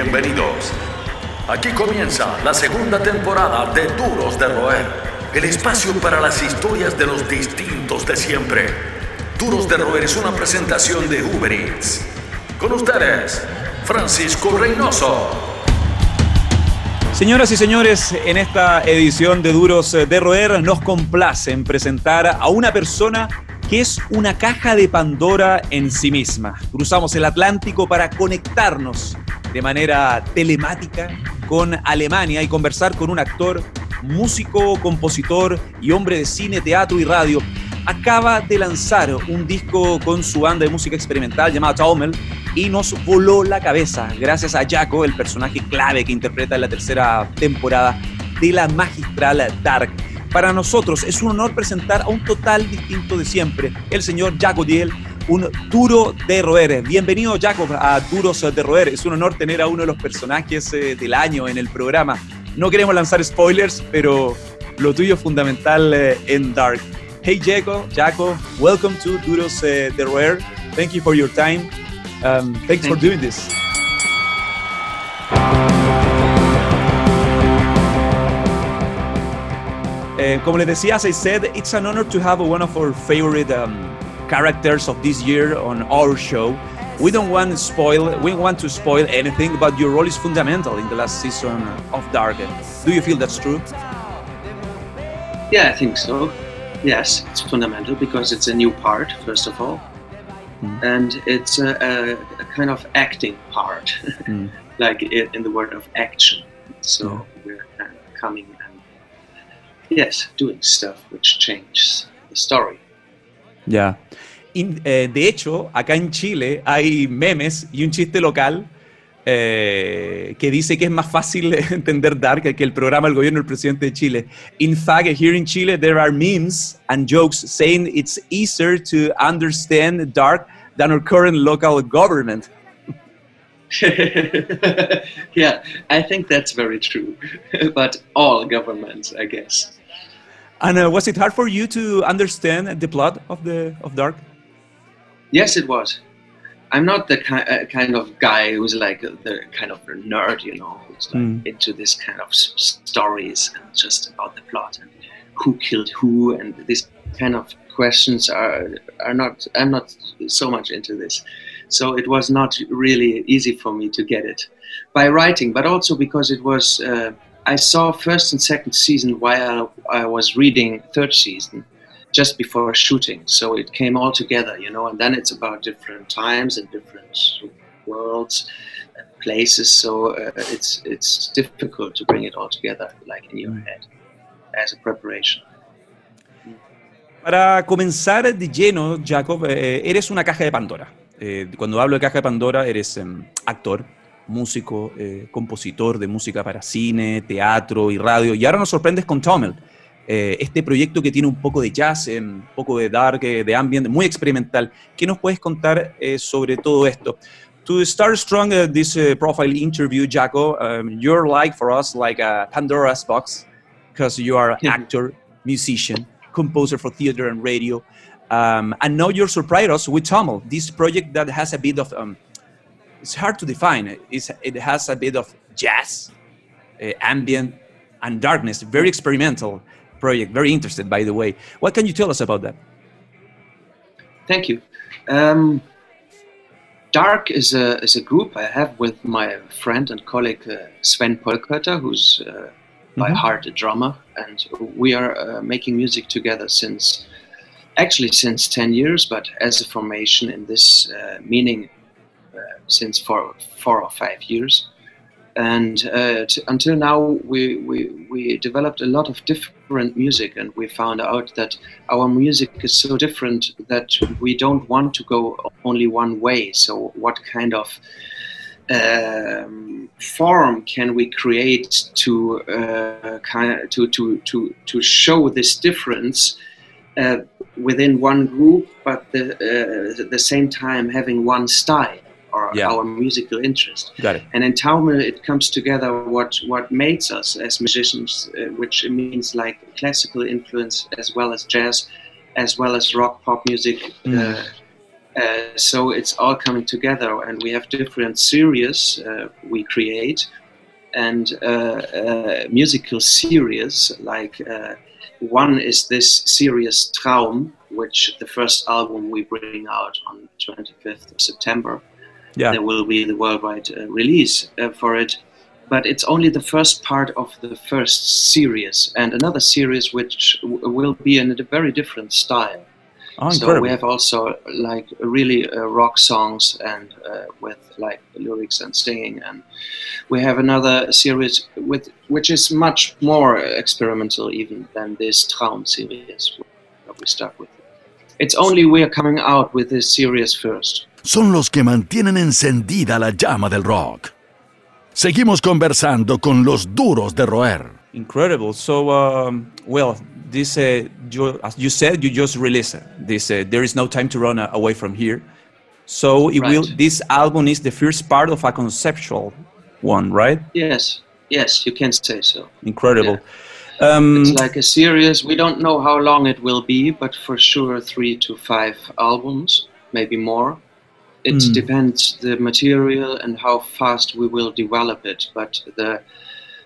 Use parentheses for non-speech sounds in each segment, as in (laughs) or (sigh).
Bienvenidos. Aquí comienza la segunda temporada de Duros de Roer, el espacio para las historias de los distintos de siempre. Duros de Roer es una presentación de Uber Eats. Con ustedes, Francisco Reynoso. Señoras y señores, en esta edición de Duros de Roer nos complace en presentar a una persona que es una caja de Pandora en sí misma. Cruzamos el Atlántico para conectarnos de manera telemática con Alemania y conversar con un actor, músico, compositor y hombre de cine, teatro y radio. Acaba de lanzar un disco con su banda de música experimental llamada Taumel y nos voló la cabeza gracias a Jaco, el personaje clave que interpreta en la tercera temporada de la magistral Dark. Para nosotros es un honor presentar a un total distinto de siempre, el señor Jaco Diel, un duro de roer. Bienvenido, Jacob, a Duros de roer. Es un honor tener a uno de los personajes eh, del año en el programa. No queremos lanzar spoilers, pero lo tuyo es fundamental eh, en Dark. Hey, Jacob, Jacob, welcome to Duros uh, de roer. Thank you for your time. Um, thanks Thank for you. doing this. Eh, como les decía, as I said, it's an honor to have one of our favorite um, characters of this year on our show. We don't want to spoil, we don't want to spoil anything, but your role is fundamental in the last season of Dark. Do you feel that's true? Yeah, I think so. Yes, it's fundamental because it's a new part, first of all, Mm. and it's a, a, a kind of acting part, (laughs) Mm. like in the word of action. So Yeah. we're coming and yes, doing stuff which changes the story. Ya. In- eh, de hecho, acá en Chile hay memes y un chiste local eh, que dice que es más fácil (laughs) entender Dark que el programa del gobierno del presidente de Chile. In fact, here in Chile there are memes and jokes saying it's easier to understand Dark than our current local government. (laughs) yeah, I think that's very true. (laughs) but all governments, I guess. And uh, was it hard for you to understand the plot of the of Dark? Yes, it was. I'm not the ki- uh, kind of guy who's like the kind of nerd, you know, who's like Mm. into this kind of s- stories and just about the plot and who killed who and these kind of questions are are not. I'm not so much into this, so it was not really easy for me to get it by writing, but also because it was. Uh, I saw first and second season while I was reading third season just before shooting. So it came all together, you know, and then it's about different times and different worlds and places. So uh, it's it's difficult to bring it all together like in your Mm. head as a preparation. Para comenzar de lleno, Jacob, eh, eres una caja de Pandora. Eh, cuando hablo de caja de Pandora, eres actor, músico, eh, compositor de música para cine, teatro y radio. Y ahora nos sorprendes con Tommel, eh, este proyecto que tiene un poco de jazz, un poco de dark, eh, de ambient, muy experimental. ¿Qué nos puedes contar eh, sobre todo esto? To start strong uh, this uh, profile interview, Jaco, um, you're like for us like a Pandora's box because you are an actor, musician, composer for theater and radio. Um, and now you're surprised us with Tommel, this project that has a bit of, um, it's hard to define. It's, it has a bit of jazz, uh, ambient, and darkness. Very experimental project. Very interested, by the way. What can you tell us about that? Thank you. Um, Dark is a is a group I have with my friend and colleague uh, Sven Polkötter, who's uh, by Mhm. heart a drummer, and we are uh, making music together since actually since ten years, but as a formation in this uh, meaning since four four or five years. And uh, until now, we, we, we developed a lot of different music, and we found out that our music is so different that we don't want to go only one way. So, what kind of um, form can we create to uh, kind of, to, to, to, to show this difference uh, within one group, but the, uh, at the same time having one style or Yeah. our musical interest? Got it. And in Taumel, it comes together what what makes us as musicians, uh, which means like classical influence as well as jazz, as well as rock pop music, Mm. uh, Uh, so it's all coming together, and we have different series uh, we create, and uh, uh musical series. Like uh, one is this series Traum, which the first album we bring out on 25th of September. Yeah. There will be the worldwide uh, release for it, but it's only the first part of the first series, and another series which will be in a very different style. Oh, so we have also like really uh, rock songs and uh, with like lyrics and singing, and we have another series with which is much more experimental even than this Traum series that we start with. It's only we are coming out with this series first. Son los que mantienen encendida la llama del rock. Seguimos conversando con los duros de roer. Incredible. So, um, well, this, uh, you, as you said, you just released this. Uh, there is no time to run away from here. So it right. will. This album is the first part of a conceptual one, right? Yes. Yes, you can say so. Incredible. Yeah. Um, it's like a series. We don't know how long it will be, but for sure, three to five albums, maybe more. It mm. depends the material and how fast we will develop it. But the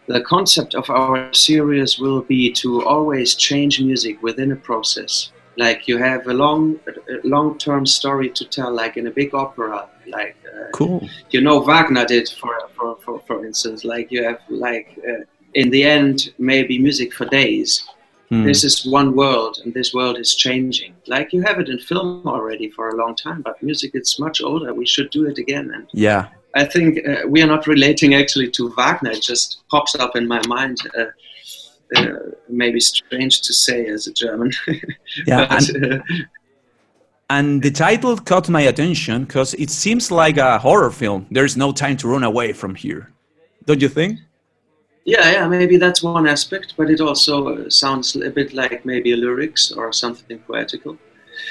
the concept of our series will be to always change music within a process. Like you have a long, long term story to tell, like in a big opera. Like uh, cool. You know Wagner did, for for for, for instance. Like you have like uh, in the end maybe music for days. Hmm. This is one world, and this world is changing. Like you have it in film already for a long time, but music it's much older. We should do it again. And yeah, I think uh, we are not relating actually to Wagner. It just pops up in my mind. Uh, uh, maybe strange to say as a German. (laughs) yeah. but, and, uh, and, the title caught my attention because it seems like a horror film. There's no time to run away from here. Don't you think? Yeah, yeah, maybe that's one aspect, but it also uh, sounds a bit like maybe a lyrics or something poetical.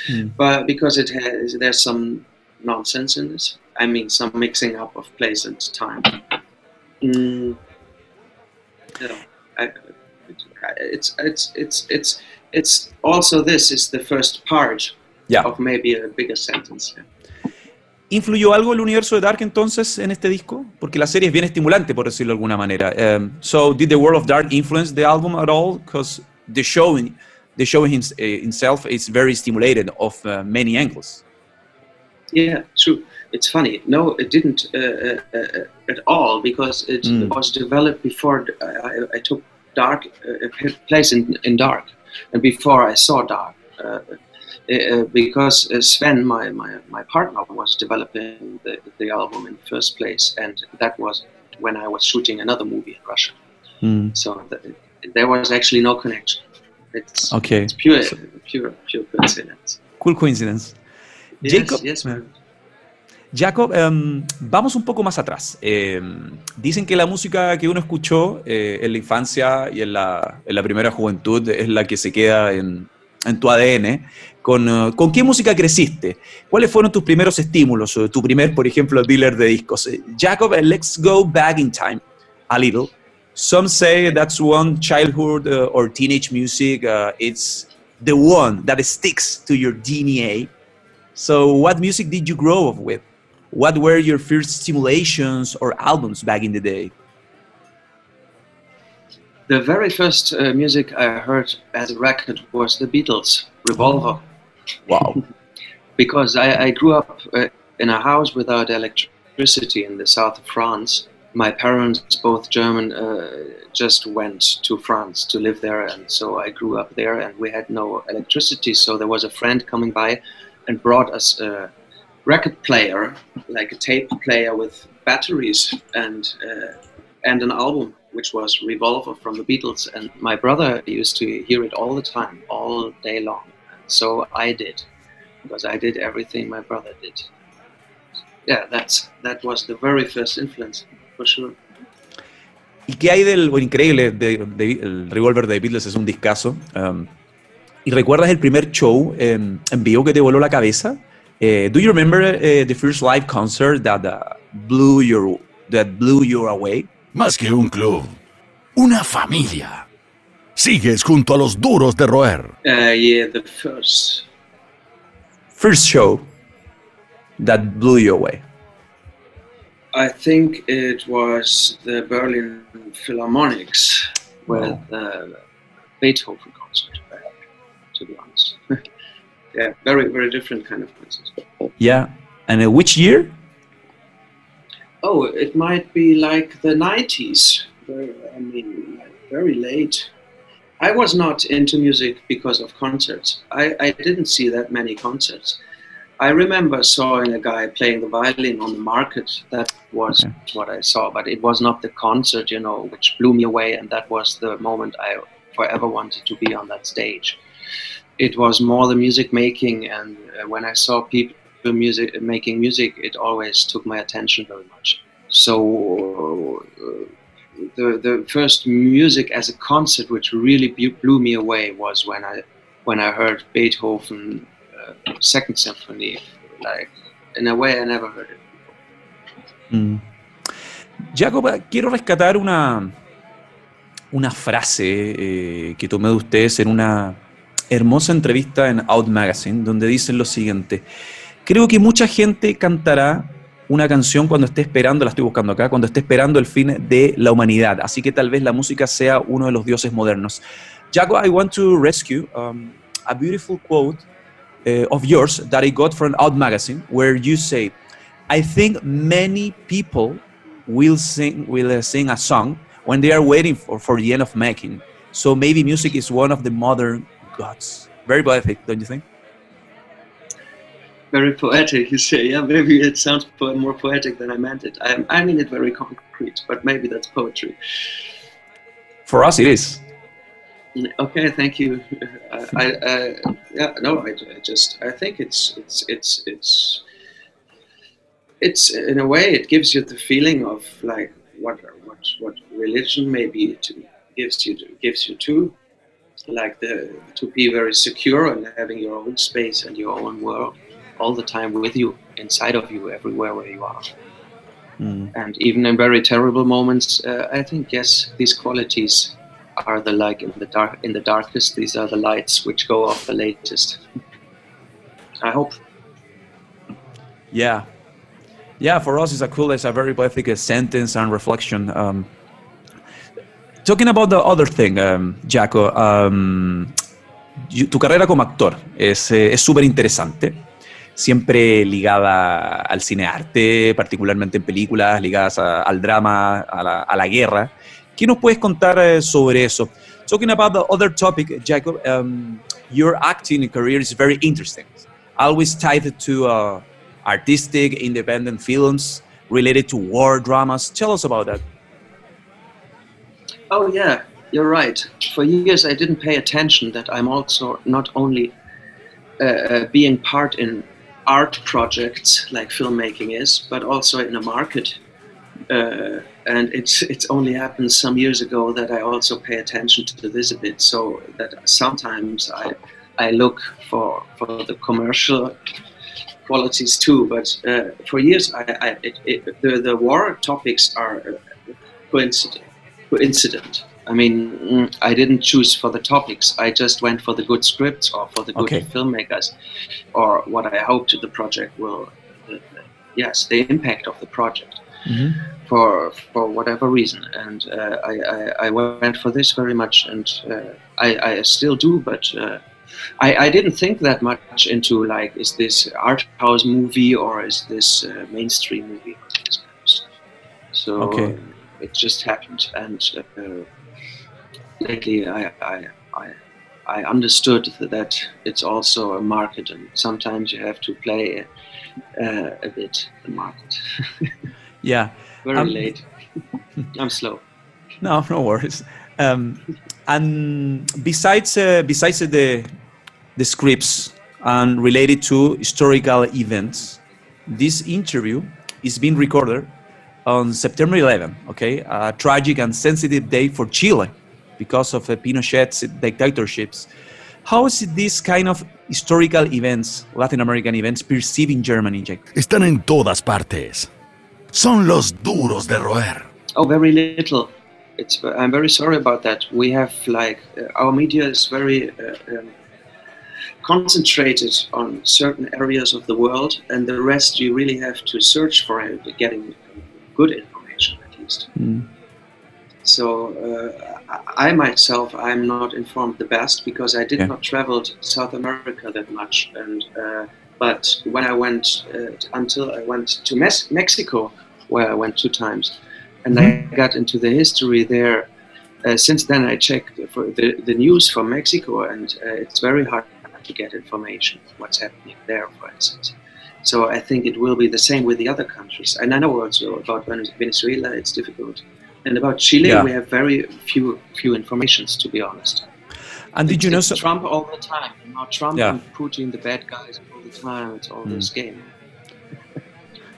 Mm. But because it has, there's some nonsense in this. I mean, some mixing up of place and time. Mm, know, I, it's it's it's it's it's also this is the first part yeah. of maybe a bigger sentence. Yeah. ¿Influyó algo el universo de Dark entonces en este disco? Porque la serie es bien estimulante, por decirlo de alguna manera. Um, so, did the world of Dark influence the album at all? Because the show, the show in, uh, itself is very stimulated of uh, many angles. Yeah, true. It's funny. No, it didn't uh, uh, uh at all because it mm. was developed before I, I took Dark uh, place in, in Dark, and before I saw Dark. Uh, uh, because Sven, my, my, my partner, was developing the, the album in the first place, and that was when I was shooting another movie in Russia. Mm. So the, there was actually no connection. It's, okay. it's pure, pure, pure coincidence. Cool coincidence. Jacob, Jacob, em, vamos un poco más atrás. Em, dicen que la música que uno escuchó eh, en la infancia y en la, en la, primera juventud es la que se queda en, en tu ADN. ¿Con, uh, ¿Con, qué música creciste? ¿Cuáles fueron tus primeros estímulos? Tu primer, por ejemplo, dealer de discos. Eh, Jacob, eh, let's go back in time a little. Some say that's one childhood uh, or teenage music. Uh, it's the one that sticks to your DNA. So, what music did you grow up with? What were your first stimulations or albums back in the day? The very first uh, music I heard as a record was the Beatles, Revolver. Wow. (laughs) because I, I, grew up uh, in a house without electricity in the south of France. My parents, both German, uh, just went to France to live there, and so I grew up there, and we had no electricity. So there was a friend coming by and brought us a record player, like a tape player with batteries and uh, and an album, which was Revolver from the Beatles. And my brother used to hear it all the time, all day long. So I did, because I did everything my brother did. Yeah, that's that was the very first influence, for sure. ¿Y qué hay del bueno, increíble? De, de, el Revolver de Beatles es un discazo. Um, ¿Y recuerdas el primer show en, en vivo que te voló la cabeza? Uh, do you remember uh, the first live concert that uh, blew your that blew you away? Más que un club, una familia. Sigues junto a los duros de roer. Uh, yeah, the first. First show. that blew you away? I think it was the Berlin Philharmonics with the Beethoven concert. To be honest, (laughs) yeah, very very different kind of concert. Yeah. And uh, which year? Oh, it might be like the 90s. Very, I mean, very late. I was not into music because of concerts. I, I didn't see that many concerts. I remember seeing a guy playing the violin on the market. That was Okay. what I saw, but it was not the concert, you know, which blew me away. And that was the moment I forever wanted to be on that stage. It was more the music making, and uh, when I saw people music making music, it always took my attention very much. So uh, the the first music as a concert which really blew me away was when I when I heard Beethoven uh, Second Symphony. Like in a way, I never heard it. Mm. Jacob, quiero rescatar una, una frase eh, que tomé de ustedes en una hermosa entrevista en Out Magazine, donde dicen lo siguiente. Creo que mucha gente cantará una canción cuando esté esperando, la estoy buscando acá, cuando esté esperando el fin de la humanidad. Así que tal vez la música sea uno de los dioses modernos. Jacob, I want to rescue um, a beautiful quote uh, of yours that I got from Out Magazine, where you say, I think many people will sing will uh, sing a song when they are waiting for, for the end of making. So maybe music is one of the modern gods. Very poetic, don't you think? Very poetic, you say. Yeah, maybe it sounds po- more poetic than I meant it. I, I mean it very concrete, but maybe that's poetry. For us, it is. Okay, thank you. Uh, I, uh, yeah, no, I, I just, I think it's, it's, it's, it's, it's in a way it gives you the feeling of like what, what, what religion maybe to, gives you, gives you too, like the to be very secure and having your own space and your own world all the time with you, inside of you, everywhere where you are. Mm. And even in very terrible moments, uh, I think yes, these qualities are the like in the dark in the darkest. These are the lights which go off the latest. I hope. Yeah. Yeah, for us, it's a cool, it's a very poetic uh, sentence and reflection. Um, talking about the other thing, um, Jaco, um, tu carrera como actor es eh, súper interesante. Siempre ligada al cinearte, particularmente en películas ligadas a- al drama, a la, a la guerra. ¿Qué nos puedes contar eh, sobre eso? Talking about the other topic, Jacob, um, your acting career is very interesting. Always tied to uh, artistic, independent films related to war dramas. Tell us about that. Oh yeah, you're right. For years I didn't pay attention that I'm also not only uh, uh, being part in art projects like filmmaking is, but also in a market. Uh, and it's it's only happened some years ago that I also pay attention to this a bit. So that sometimes I I look for for the commercial qualities too. But uh, for years I, I it, it, the the war topics are coincident coincident. I mean, mm, I didn't choose for the topics. I just went for the good scripts or for the good Okay. filmmakers, or what I hoped the project will. The- yes, the impact of the project for for whatever reason, and uh, I, I I went for this very much, and uh, I I still do, but. Uh, I, I didn't think that much into like is this art house movie or is this uh, mainstream movie or this kind of stuff. So Okay. uh, it just happened, and uh, lately I, I I I understood that it's also a market, and sometimes you have to play uh, a bit the market. (laughs) Yeah. Very Um, late. I'm slow. (laughs) No, no worries. Um, and besides, uh, besides the the scripts and related to historical events, this interview is being recorded on September 11. Okay, a tragic and sensitive day for Chile because of uh, Pinochet's dictatorships. How is this kind of historical events, Latin American events, perceived in Germany, Jack? Están en todas partes. Son los duros de roer. Oh, very little. It's. I'm very sorry about that. We have like uh, our media is very uh, um, concentrated on certain areas of the world, and the rest you really have to search for it, getting good information at least. Mm. So uh, I myself, I'm not informed the best because I did yeah. not travel to South America that much. And uh, but when I went uh, until I went to Mes- Mexico, where I went two times, and mm-hmm. I got into the history there. Uh, since then, I checked for the, the news from Mexico, and uh, it's very hard to get information what's happening there, for instance. So I think it will be the same with the other countries. And I know also about Venezuela, it's difficult and about Chile, yeah. we have very few few informations, to be honest. And did you know so- Trump all the time? You know, Trump yeah. and Putin, the bad guys, all the time. It's all mm. this game.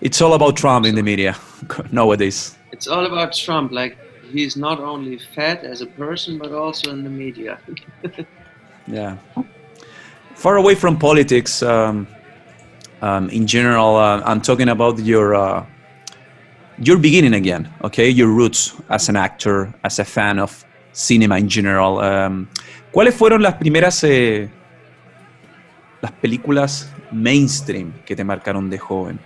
It's all about Trump in the media (laughs) nowadays. It's all about Trump. Like he's not only fat as a person, but also in the media. (laughs) yeah. Far away from politics, um, um, in general, uh, I'm talking about your uh, you're beginning again, okay? Your roots as an actor, as a fan of cinema in general. Um, ¿Cuáles fueron las primeras eh, las películas mainstream que te marcaron de joven?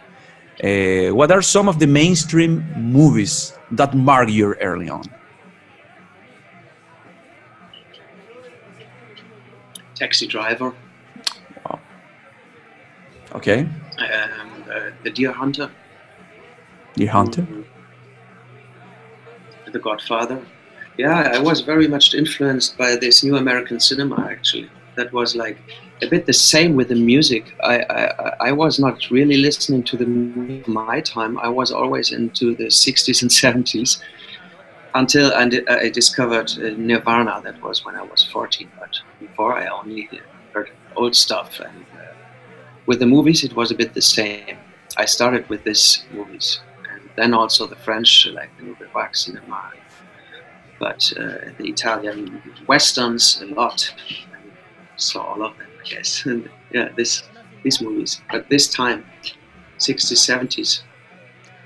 Uh, what are some of the mainstream movies that mark you early on? Taxi Driver. Wow. Okay. Um, uh, the Deer Hunter. The Hunter? The Godfather. Yeah, I was very much influenced by this new American cinema, actually. That was like a bit the same with the music. I, I, I was not really listening to the music my time. I was always into the 60s and 70s until and I discovered uh, Nirvana. That was when I was 14. But before, I only heard old stuff. And uh, with the movies, it was a bit the same. I started with these movies then also the French, like the Nouvelle Vague cinema, but uh, the Italian westerns a lot. I saw all of them, I guess. And (laughs) yeah, this these movies, but this time, 60s, 70s.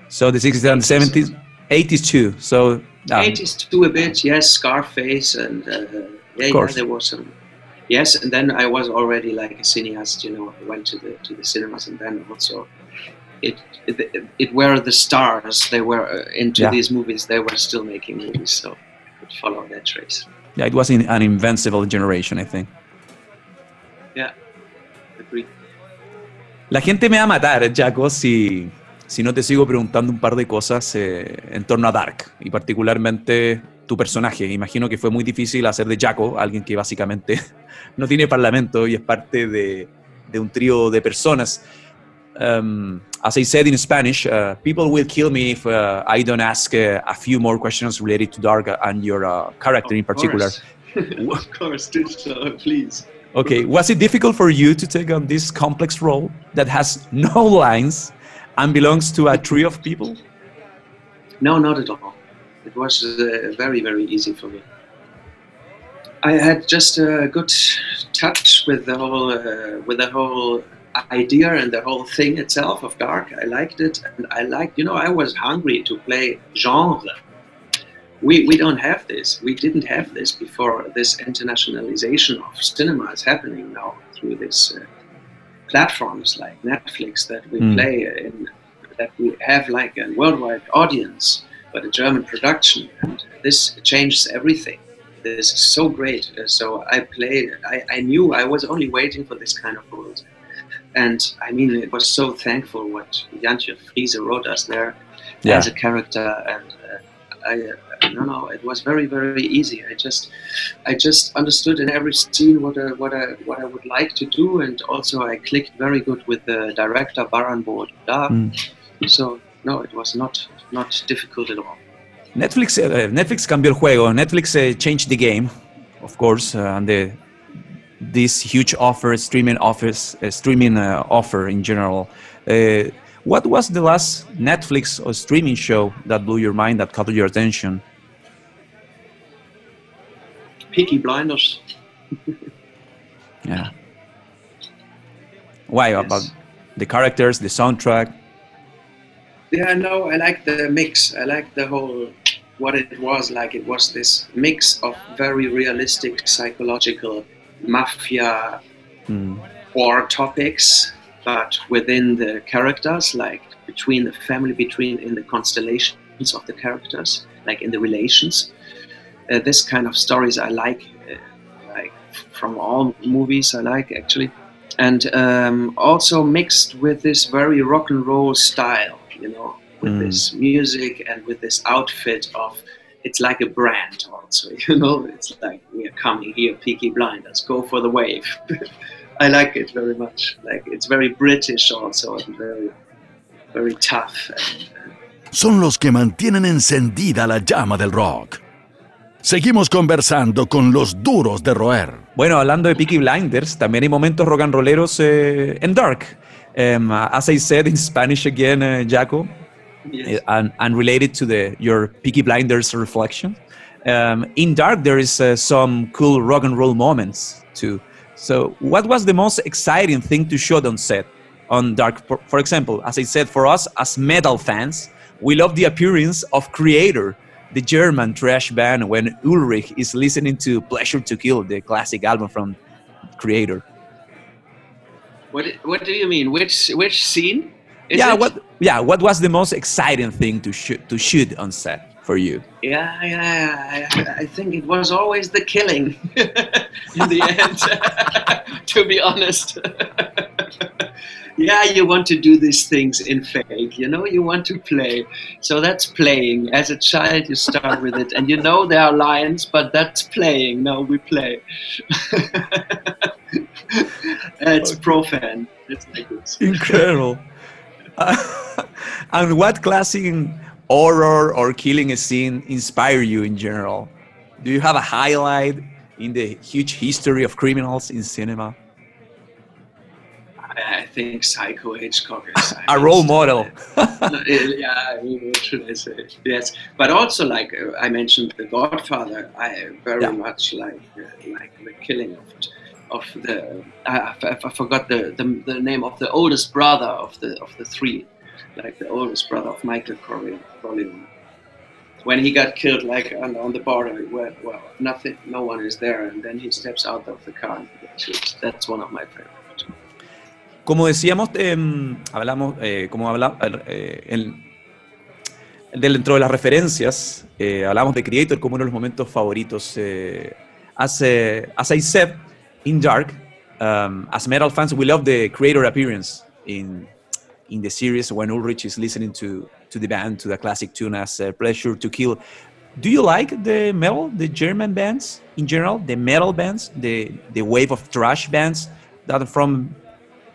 So the 60s and 70s, 80s too. So um, 80s too a bit, yes. Scarface and uh, yeah, yeah, there was some. Yes, and then I was already like a cineast, you know. I went to the to the cinemas, and then also it it, it were the stars. They were uh, into yeah. these movies. They were still making movies, so I could follow that trace. Yeah, it was an invincible generation, I think. Yeah, agree. La gente me va a matar, Jaco, si, si no te sigo preguntando un par de cosas eh, en torno a Dark y particularmente tu personaje. Imagino que fue muy difícil hacer de Jaco, alguien que básicamente (laughs) no tiene parlamento y es parte de, de un trío de personas. Um, as I said in Spanish, uh, people will kill me if uh, I don't ask uh, a few more questions related to Dark and your uh, character of in particular. (laughs) of course, do so, please. Okay, was it difficult for you to take on this complex role that has (laughs) no lines and belongs to a trio of people? No, not at all. It was uh, very, very easy for me. I had just a good touch with the whole, uh, with the whole idea and the whole thing itself of dark. I liked it, and I liked, you know, I was hungry to play genre. We, we don't have this. We didn't have this before. This internationalization of cinema is happening now through these uh, platforms like Netflix that we mm. play in, that we have like a worldwide audience, but a German production, and this changes everything. This is so great. So I played. I, I knew I was only waiting for this kind of world and I mean, it was so thankful what Jantje Friese wrote us there yeah. as a character, and uh, I, uh, no, no, it was very, very easy. I just, I just understood in every scene what I, what I, what I would like to do, and also I clicked very good with the director Baran bo Odar. Mm. So no, it was not, not difficult at all. Netflix, uh, Netflix cambió el juego. Netflix uh, changed the game, of course, uh, and the this huge offer, streaming office, uh, streaming uh, offer in general. Uh, what was the last Netflix or streaming show that blew your mind, that caught your attention? Peaky Blinders. yeah. Why yes. about the characters, the soundtrack? Yeah, no, I like the mix. I like the whole what it was like. It was this mix of very realistic psychological mafia mm. or topics, but within the characters, like between the family, between in the constellations of the characters, like in the relations. Uh, this kind of stories I like, uh, like from all movies I like actually, and um, also mixed with this very rock and roll style, you know, with mm. this music and with this outfit of it's like a brand also (laughs) you know it's like we are coming here peaky blinders go for the wave. (laughs) I like it very much. Like it's very british also and very very tough and, uh, son los que mantienen encendida la llama del rock. Seguimos conversando con los duros de roer. Bueno, hablando de Peaky Blinders, también hay momentos rock and rolleros eh, en Dark. Um, as I said in Spanish again, uh, Jaco, yes. and, and related to the your Peaky Blinders reflection. Um, in Dark, there is uh, some cool rock and roll moments too. So, what was the most exciting thing to shoot on set on Dark? For, for example, as I said, for us as metal fans, we love the appearance of Kreator, the German trash band, when Ulrich is listening to Pleasure to Kill, the classic album from Kreator. What What do you mean? Which which scene? Is yeah, it? what yeah, what was the most exciting thing to shoot to shoot on set for you? Yeah, yeah, I, I think it was always the killing (laughs) in the end. (laughs) to be honest. (laughs) yeah, you want to do these things in fake, you know, you want to play. So that's playing. As a child, you start with it, and you know there are lines, but that's playing. No, we play. it's okay. profane. It's like this. Incredible. (laughs) and what classic horror or killing a scene inspire you in general? Do you have a highlight in the huge history of criminals in cinema? I think Psycho Hitchcock is (laughs) a role model. (laughs) yeah, I mean, what should I say? Yes, but also like uh, I mentioned, The Godfather. I very yeah. much like uh, like the killing of I, forgot the, name of the oldest brother of the three, like the oldest brother of Michael Corleone. When he got killed, on, the border, nothing, no one is there, and then he steps out of the car. That's one of my favorites. Como decíamos, eh, hablamos, eh, como hablamos, eh, dentro de las referencias, eh, hablamos de Creator como uno de los momentos favoritos. Eh, as, as I said, in Dark, um, as metal fans, we love the Kreator appearance in in the series when Ulrich is listening to to the band to the classic tune as uh, "Pleasure to Kill." Do you like the metal, the German bands in general, the metal bands, the the wave of thrash bands that are from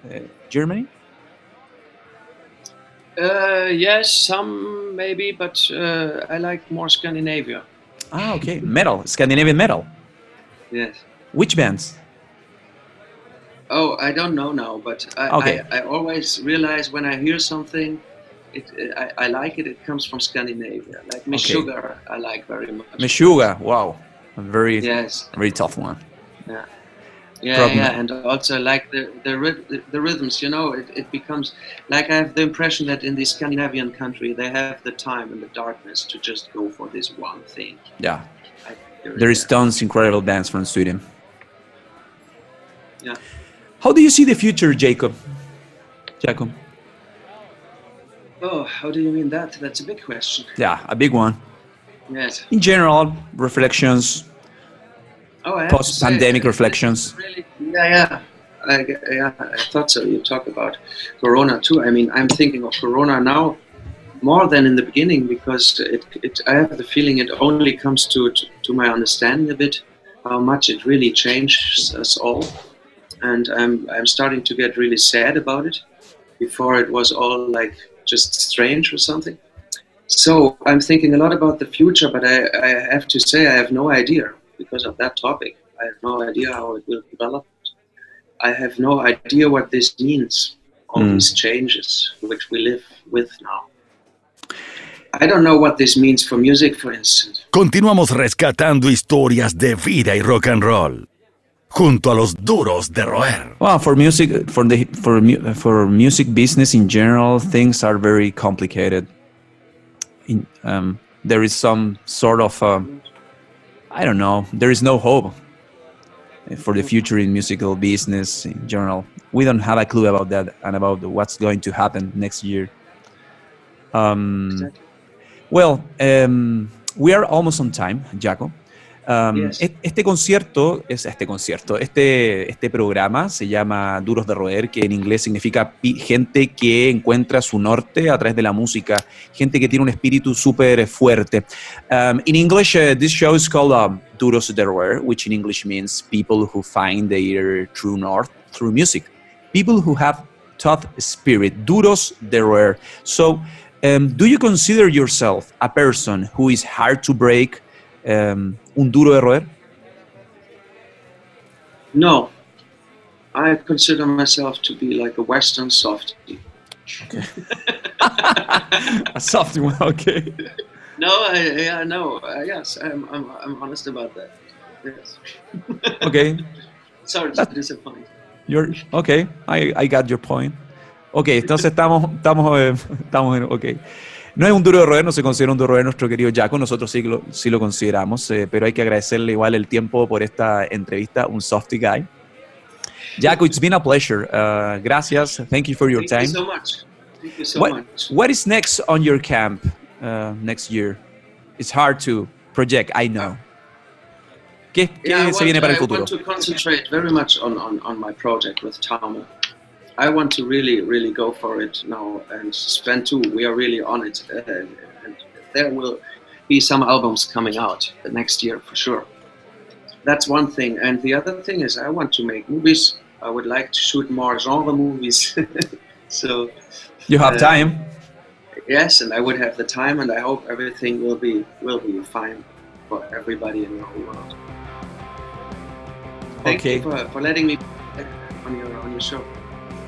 uh, Germany? Uh, yes, some maybe, but uh, I like more Scandinavia. Ah, okay, metal, Scandinavian metal. Yes. Which bands? Oh, I don't know now, but I, okay. I, I always realize when I hear something, it, I, I, like it. It comes from Scandinavia, like Meshuggah. Okay. I like very much. Meshuggah, wow, a very yes, very tough one. Yeah, yeah, yeah, and also like the the, the rhythms. You know, it, it becomes like I have the impression that in the Scandinavian country they have the time and the darkness to just go for this one thing. Yeah, there is tons incredible bands from Sweden. Yeah. How do you see the future, Jacob? Jacob. Oh, how do you mean that? That's a big question. Yeah, a big one. Yes. In general, reflections. Oh, post-pandemic reflections. Really, yeah, yeah. I, yeah, I thought so. You talk about Corona too. I mean, I'm thinking of Corona now more than in the beginning because it, it I have the feeling it only comes to, to, to my understanding a bit how much it really changes us all and I'm I'm starting to get really sad about it. Before it was all like just strange or something. So I'm thinking a lot about the future, but I, I have to say I have no idea because of that topic. I have no idea how it will develop. I have no idea what this means, all mm. these changes which we live with now. I don't know what this means for music, for instance. Continuamos rescatando historias de vida y rock and roll. Junto a los duros de roer. Well, for music, for the for for music business in general, things are very complicated. In, um, there is some sort of, uh, I don't know, there is no hope. for the future in musical business in general. We don't have a clue about that and about what's going to happen next year. Um, exactly. Well, um, we are almost on time, Jaco. Um, Este concierto, es este concierto, este, este programa se llama Duros de Roer, que en inglés significa gente que encuentra su norte a través de la música, gente que tiene un espíritu súper fuerte. Um, in English, uh, this show is called um, Duros de Roer, which in English means people who find their true north through music. People who have tough spirit, Duros de Roer. So, um, do you consider yourself a person who is hard to break? Um, un duro de roer? No. I consider myself to be like a Western softie. Okay. (laughs) a softie one, okay. No, I, yeah, no, uh, yes, I'm, I'm, I'm honest about that. Yes. (laughs) okay. Sorry to disappoint. You're, okay, I, I got your point. Ok, entonces estamos, estamos, estamos en, ok. No es un duro de roer, no se considera un duro de roer nuestro querido Jaco, nosotros sí lo, sí lo consideramos, eh, pero hay que agradecerle igual el tiempo por esta entrevista, un softy guy. Jaco, it's been a pleasure. Uh, gracias. Thank you for your time. Thank you so much. Thank you so what, much. What is next on your camp uh, next year? It's hard to project, I know. ¿Qué, qué yeah, se viene para el futuro? I want to concentrate very much on, on, on my project with Tama. I want to really, really go for it now and spend two. We are really on it, uh, and there will be some albums coming out the next year for sure. That's one thing, and the other thing is I want to make movies. I would like to shoot more genre movies. (laughs) so you have uh, time. Yes, and I would have the time, and I hope everything will be will be fine for everybody in the whole world. Thank okay. you for, for letting me on your on your show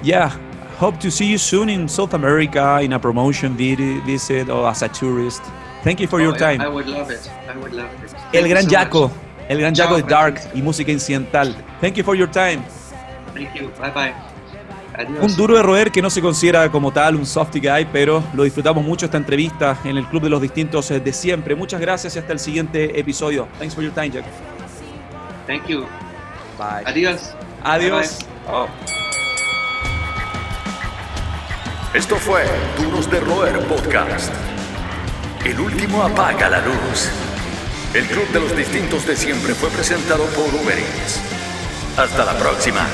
yeah, hope to see you soon in South America in a promotion visit or as a tourist. Thank you for oh, your time. I would love it. I would love it. el gran so Jaco, el gran Jaco de Dark y música incidental. Thank you for your time. Thank you. Bye bye. Adiós. Un duro de roer que no se considera como tal un softy guy, pero lo disfrutamos mucho esta entrevista en el Club de los Distintos de siempre. Muchas gracias y hasta el siguiente episodio. Thanks for your time, Jack. Thank you. Bye. Adiós. Adiós. Bye bye. Oh. Esto fue Duros de Roer Podcast. El último apaga la luz. El Club de los Distintos de Siempre fue presentado por Uber Eats. Hasta la próxima.